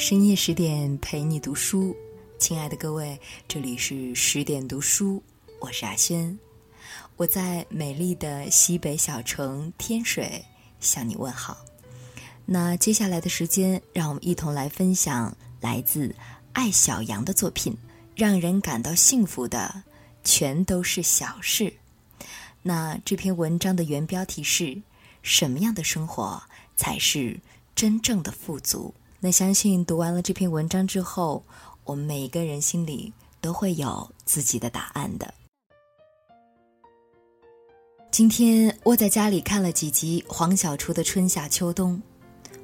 深夜十点陪你读书，亲爱的各位，这里是十点读书，我是阿轩，我在美丽的西北小城天水向你问好。那接下来的时间，让我们一同来分享来自爱小羊的作品，让人感到幸福的全都是小事。那这篇文章的原标题是什么样的生活才是真正的富足？那相信读完了这篇文章之后，我们每一个人心里都会有自己的答案的。今天窝在家里看了几集黄小厨的《春夏秋冬》，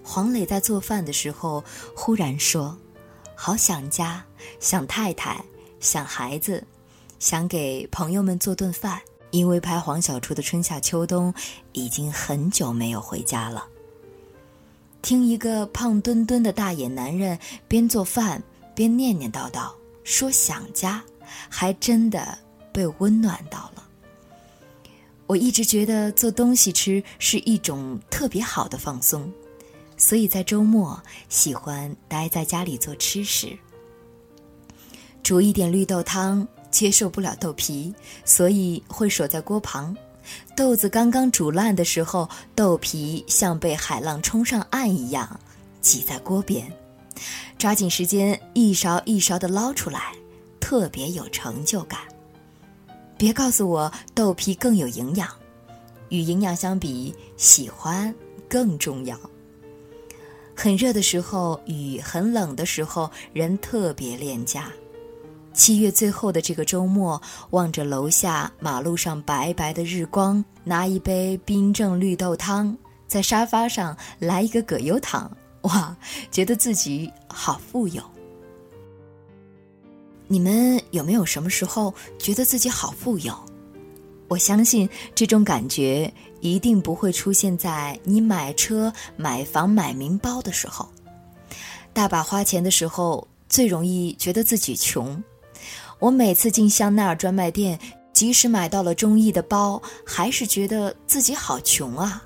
黄磊在做饭的时候忽然说：“好想家，想太太，想孩子，想给朋友们做顿饭。”因为拍黄小厨的《春夏秋冬》，已经很久没有回家了。听一个胖墩墩的大眼男人边做饭边念念叨叨说想家，还真的被温暖到了。我一直觉得做东西吃是一种特别好的放松，所以在周末喜欢待在家里做吃食，煮一点绿豆汤。接受不了豆皮，所以会守在锅旁。豆子刚刚煮烂的时候，豆皮像被海浪冲上岸一样挤在锅边，抓紧时间一勺一勺的捞出来，特别有成就感。别告诉我豆皮更有营养，与营养相比，喜欢更重要。很热的时候与很冷的时候，人特别恋家。七月最后的这个周末，望着楼下马路上白白的日光，拿一杯冰镇绿豆汤，在沙发上来一个葛优躺，哇，觉得自己好富有。你们有没有什么时候觉得自己好富有？我相信这种感觉一定不会出现在你买车、买房、买名包的时候，大把花钱的时候，最容易觉得自己穷。我每次进香奈儿专卖店，即使买到了中意的包，还是觉得自己好穷啊！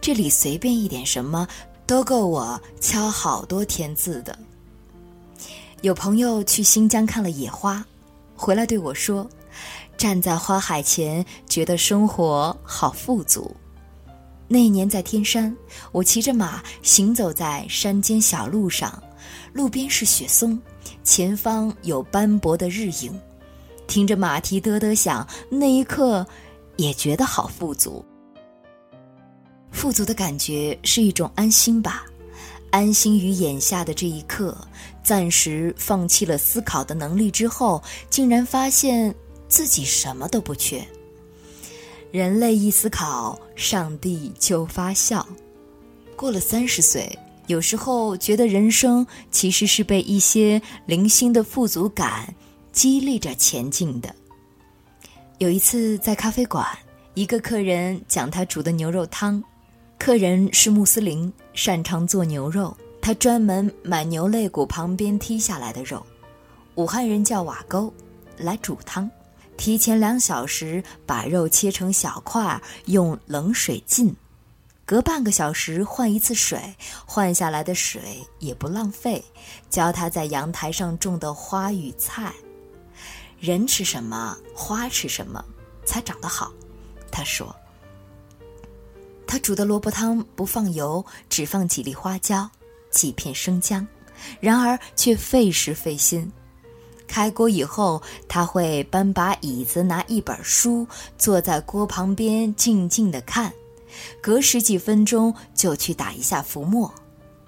这里随便一点什么，都够我敲好多天字的。有朋友去新疆看了野花，回来对我说：“站在花海前，觉得生活好富足。”那年在天山，我骑着马行走在山间小路上，路边是雪松。前方有斑驳的日影，听着马蹄嘚嘚响，那一刻也觉得好富足。富足的感觉是一种安心吧，安心于眼下的这一刻，暂时放弃了思考的能力之后，竟然发现自己什么都不缺。人类一思考，上帝就发笑。过了三十岁。有时候觉得人生其实是被一些零星的富足感激励着前进的。有一次在咖啡馆，一个客人讲他煮的牛肉汤，客人是穆斯林，擅长做牛肉，他专门买牛肋骨旁边剔下来的肉，武汉人叫瓦沟，来煮汤，提前两小时把肉切成小块，用冷水浸。隔半个小时换一次水，换下来的水也不浪费。教他在阳台上种的花与菜，人吃什么，花吃什么，才长得好。他说：“他煮的萝卜汤不放油，只放几粒花椒，几片生姜，然而却费时费心。开锅以后，他会搬把椅子，拿一本书，坐在锅旁边静静的看。”隔十几分钟就去打一下浮沫，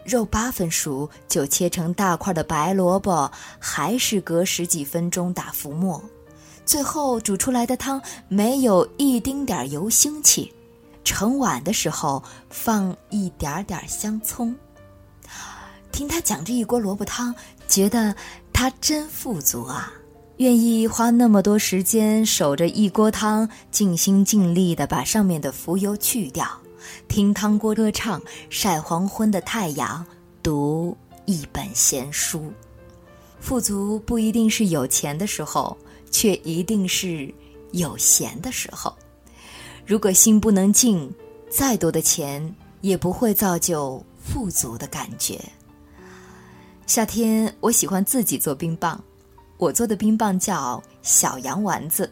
肉八分熟就切成大块的白萝卜，还是隔十几分钟打浮沫，最后煮出来的汤没有一丁点油腥气，盛碗的时候放一点点香葱。听他讲这一锅萝卜汤，觉得他真富足啊。愿意花那么多时间守着一锅汤，尽心尽力地把上面的浮油去掉，听汤锅歌唱，晒黄昏的太阳，读一本闲书。富足不一定是有钱的时候，却一定是有闲的时候。如果心不能静，再多的钱也不会造就富足的感觉。夏天我喜欢自己做冰棒，我做的冰棒叫小羊丸子。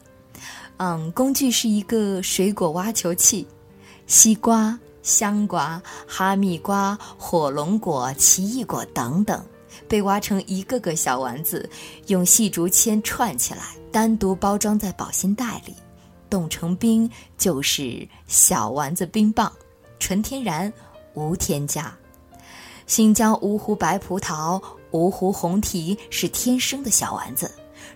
嗯，工具是一个水果挖球器，西瓜、香瓜、哈密瓜、火龙果、奇异果等等，被挖成一个个小丸子，用细竹签串起来，单独包装在保鲜袋里，冻成冰就是小丸子冰棒，纯天然，无添加。新疆芜湖白葡萄、芜湖红提是天生的小丸子，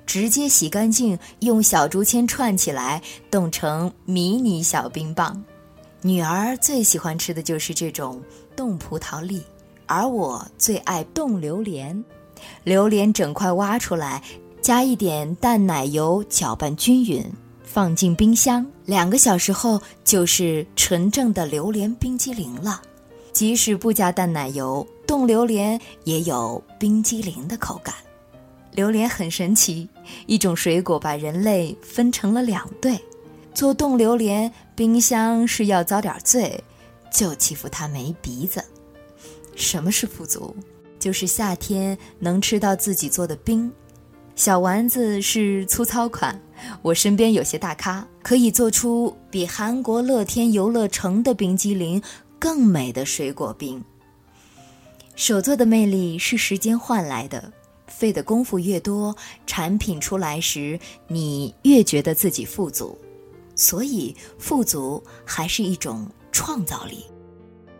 直接洗干净，用小竹签串起来，冻成迷你小冰棒。女儿最喜欢吃的就是这种冻葡萄粒，而我最爱冻榴莲。榴莲整块挖出来，加一点淡奶油，搅拌均匀，放进冰箱，两个小时后就是纯正的榴莲冰激凌了。即使不加淡奶油，冻榴莲也有冰激凌的口感。榴莲很神奇，一种水果把人类分成了两队。做冻榴莲，冰箱是要遭点罪，就欺负它没鼻子。什么是富足？就是夏天能吃到自己做的冰。小丸子是粗糙款，我身边有些大咖可以做出比韩国乐天游乐城的冰激凌。更美的水果冰。手做的魅力是时间换来的，费的功夫越多，产品出来时你越觉得自己富足。所以，富足还是一种创造力。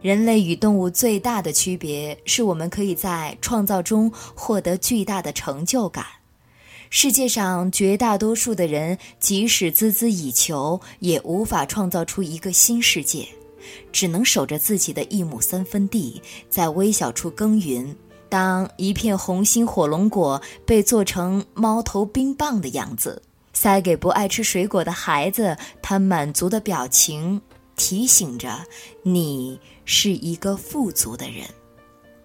人类与动物最大的区别是我们可以在创造中获得巨大的成就感。世界上绝大多数的人，即使孜孜以求，也无法创造出一个新世界。只能守着自己的一亩三分地，在微小处耕耘。当一片红心火龙果被做成猫头冰棒的样子，塞给不爱吃水果的孩子，他满足的表情提醒着你是一个富足的人，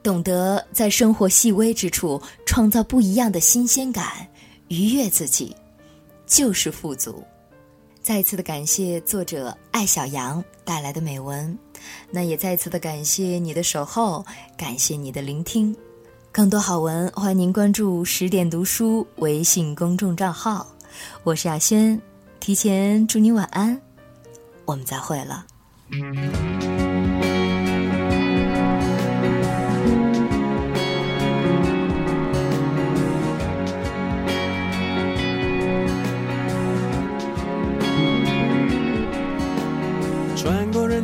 懂得在生活细微之处创造不一样的新鲜感，愉悦自己，就是富足。再次的感谢作者艾小羊带来的美文，那也再次的感谢你的守候，感谢你的聆听。更多好文，欢迎您关注十点读书微信公众账号。我是亚轩，提前祝你晚安，我们再会了。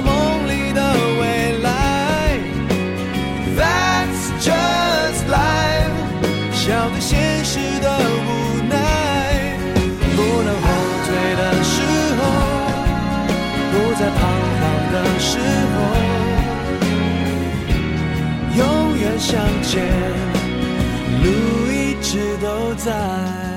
梦里的未来，That's just life。笑对现实的无奈，不能后退的时候，不再彷徨的时候，永远向前，路一直都在。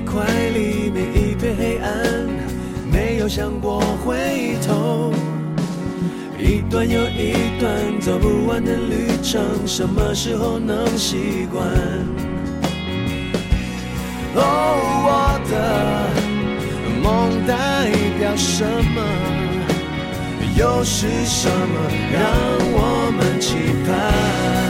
块黎明，一片黑暗，没有想过回头。一段又一段走不完的旅程，什么时候能习惯？哦，我的梦代表什么？又是什么让我们期盼？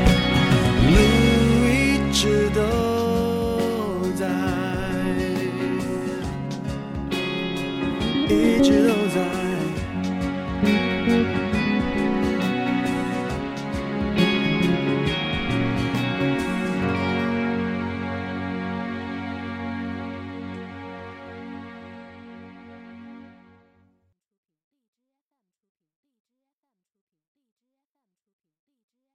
一直